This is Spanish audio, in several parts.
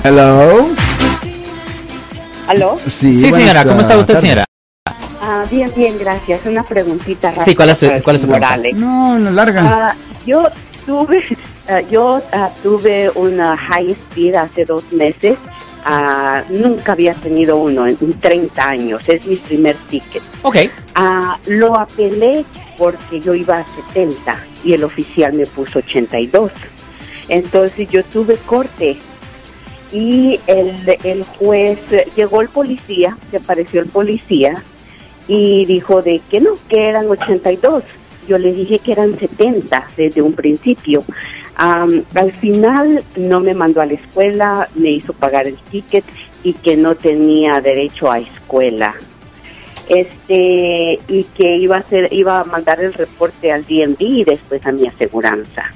Hello. ¿Aló? Sí, Sí, señora, ¿cómo está usted, señora? Ah, bien, bien, gracias. Una preguntita rápida. Sí, ¿cuál es cuál es su pregunta? Alex. No, no, larga. Ah, yo tuve, ah, yo tuve una high speed hace dos meses. Nunca había tenido uno en 30 años. Es mi primer ticket. Ok. Lo apelé porque yo iba a 70 y el oficial me puso 82. Entonces yo tuve corte y el, el juez, llegó el policía, se apareció el policía y dijo de que no, que eran 82. Yo le dije que eran 70 desde un principio. Am, al final no me mandó a la escuela, me hizo pagar el ticket y que no tenía derecho a escuela este y que iba a hacer iba a mandar el reporte al DMV y después a mi aseguranza.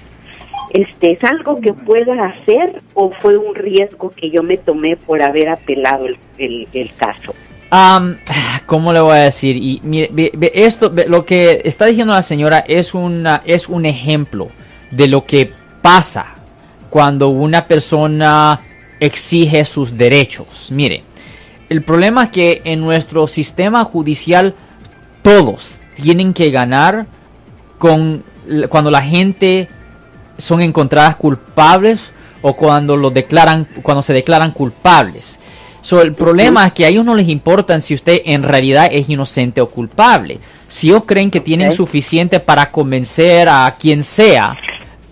Este es algo que pueda hacer o fue un riesgo que yo me tomé por haber apelado el, el- caso. Am, ¿Cómo le voy a decir? Y mire, ve- esto, lo que está diciendo la señora es una, es un ejemplo de lo que pasa cuando una persona exige sus derechos. Mire, el problema es que en nuestro sistema judicial todos tienen que ganar con cuando la gente son encontradas culpables o cuando lo declaran cuando se declaran culpables. So, el problema es que a ellos no les importa si usted en realidad es inocente o culpable. Si ellos creen que tienen suficiente para convencer a quien sea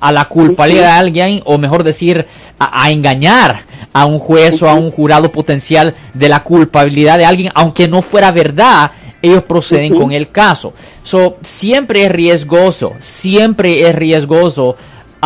a la culpabilidad de alguien, o mejor decir, a, a engañar a un juez o a un jurado potencial de la culpabilidad de alguien, aunque no fuera verdad, ellos proceden con el caso. So, siempre es riesgoso, siempre es riesgoso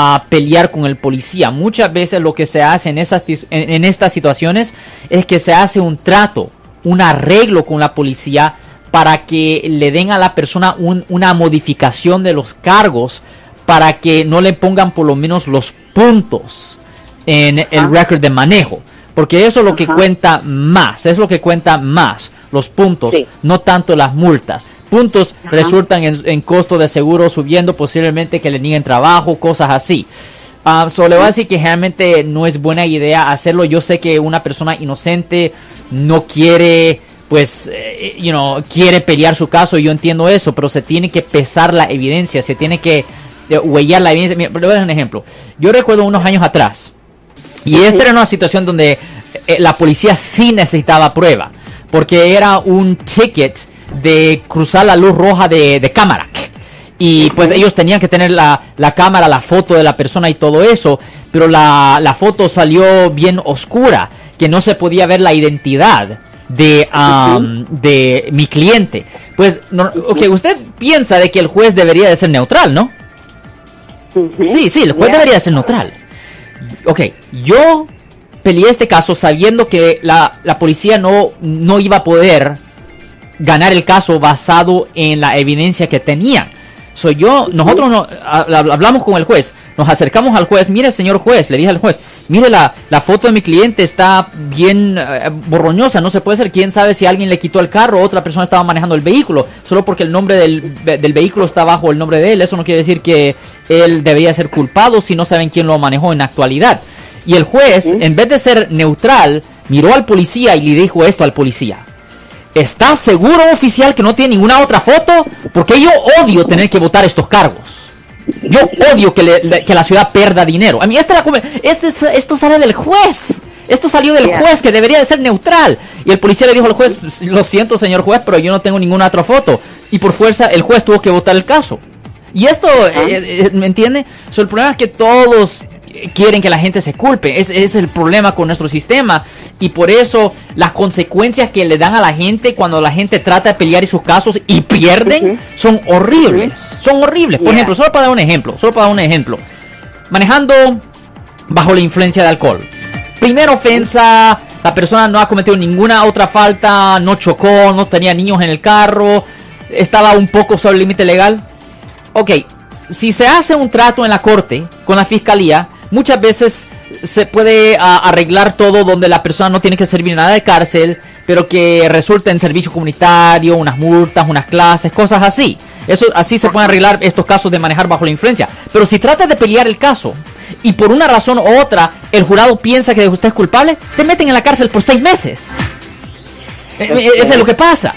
a pelear con el policía. Muchas veces lo que se hace en, esas, en, en estas situaciones es que se hace un trato, un arreglo con la policía para que le den a la persona un- una modificación de los cargos para que no le pongan por lo menos los puntos en el Ajá. record de manejo. Porque eso es lo que cuenta más, es lo que cuenta más, los puntos, Sí. no tanto las multas. Puntos Ajá. resultan en, en costo de seguro subiendo, posiblemente que le nieguen trabajo, cosas así. Ah, so, le voy a decir que realmente no es buena idea hacerlo. Yo sé que una persona inocente no quiere, pues, eh, you know, quiere pelear su caso. Yo entiendo eso, pero se tiene que pesar la evidencia, se tiene que eh, huellar la evidencia. Mira, le voy a dar un ejemplo. Yo recuerdo unos años atrás, y esta era una situación donde eh, la policía sí necesitaba prueba, porque era un ticket de cruzar la luz roja de, de cámara. Y pues ellos tenían que tener la, la cámara, la foto de la persona y todo eso, pero la, la foto salió bien oscura, que no se podía ver la identidad de, de mi cliente. Pues, no, ok, usted piensa de que el juez debería de ser neutral, ¿no? Sí, sí, el juez debería ser neutral. Ok, yo peleé este caso sabiendo que la, la policía no, no iba a poder ganar el caso basado en la evidencia que tenían. So yo, nosotros no, ha- ha- hablamos con el juez, nos acercamos al juez, mire señor juez, le dije al juez, mire la, la foto de mi cliente está bien eh, borroñosa, no se puede ser, quién sabe si alguien le quitó el carro o otra persona estaba manejando el vehículo, solo porque el nombre del, del vehículo está bajo el nombre de él, eso no quiere decir que él debería ser culpado si no saben quién lo manejó en la actualidad. Y el juez, en vez de ser neutral, miró al policía y le dijo esto al policía. ¿Está seguro, oficial, que no tiene ninguna otra foto? Porque yo odio tener que votar estos cargos. Yo odio que, le- que la ciudad pierda dinero. A mí esta la este es- esto sale del juez. Esto salió del juez que debería de ser neutral. Y el policía le dijo al juez, lo siento señor juez, pero yo no tengo ninguna otra foto. Y por fuerza el juez tuvo que votar el caso. Y esto, eh, eh, ¿me entiende? So, el problema es que todos quieren que la gente se culpe. Ese es el problema con nuestro sistema. Y por eso las consecuencias que le dan a la gente cuando la gente trata de pelear sus casos y pierden son horribles. Son horribles. Por Yeah. ejemplo, solo para dar un ejemplo, solo para dar un ejemplo. Manejando bajo la influencia de alcohol. Primera ofensa, la persona no ha cometido ninguna otra falta, no chocó, no tenía niños en el carro, estaba un poco sobre el límite legal. Ok, si se hace un trato en la corte con la fiscalía, muchas veces se puede ah, arreglar todo donde la persona no tiene que servir nada de cárcel, pero que resulta en servicio comunitario, unas multas, unas clases, cosas así. Eso así se pueden arreglar estos casos de manejar bajo la influencia. Pero si trata de pelear el caso y por una razón u otra el jurado piensa que usted es culpable, te meten en la cárcel por seis meses. Eh, eh, Eso es lo que pasa.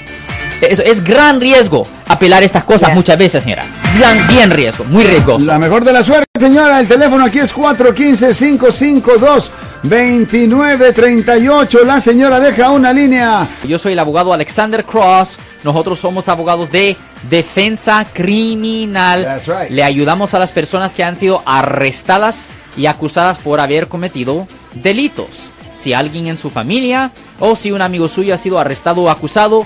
Es, es gran riesgo apelar estas cosas muchas veces, señora. Bien, bien riesgo, muy riesgoso. La mejor de la suerte, señora. El teléfono aquí es 415-552-2938. La señora deja una línea. Yo soy el abogado Alexander Cross. Nosotros somos abogados de defensa criminal. That's right. Le ayudamos a las personas que han sido arrestadas y acusadas por haber cometido delitos. Si alguien en su familia o si un amigo suyo ha sido arrestado o acusado,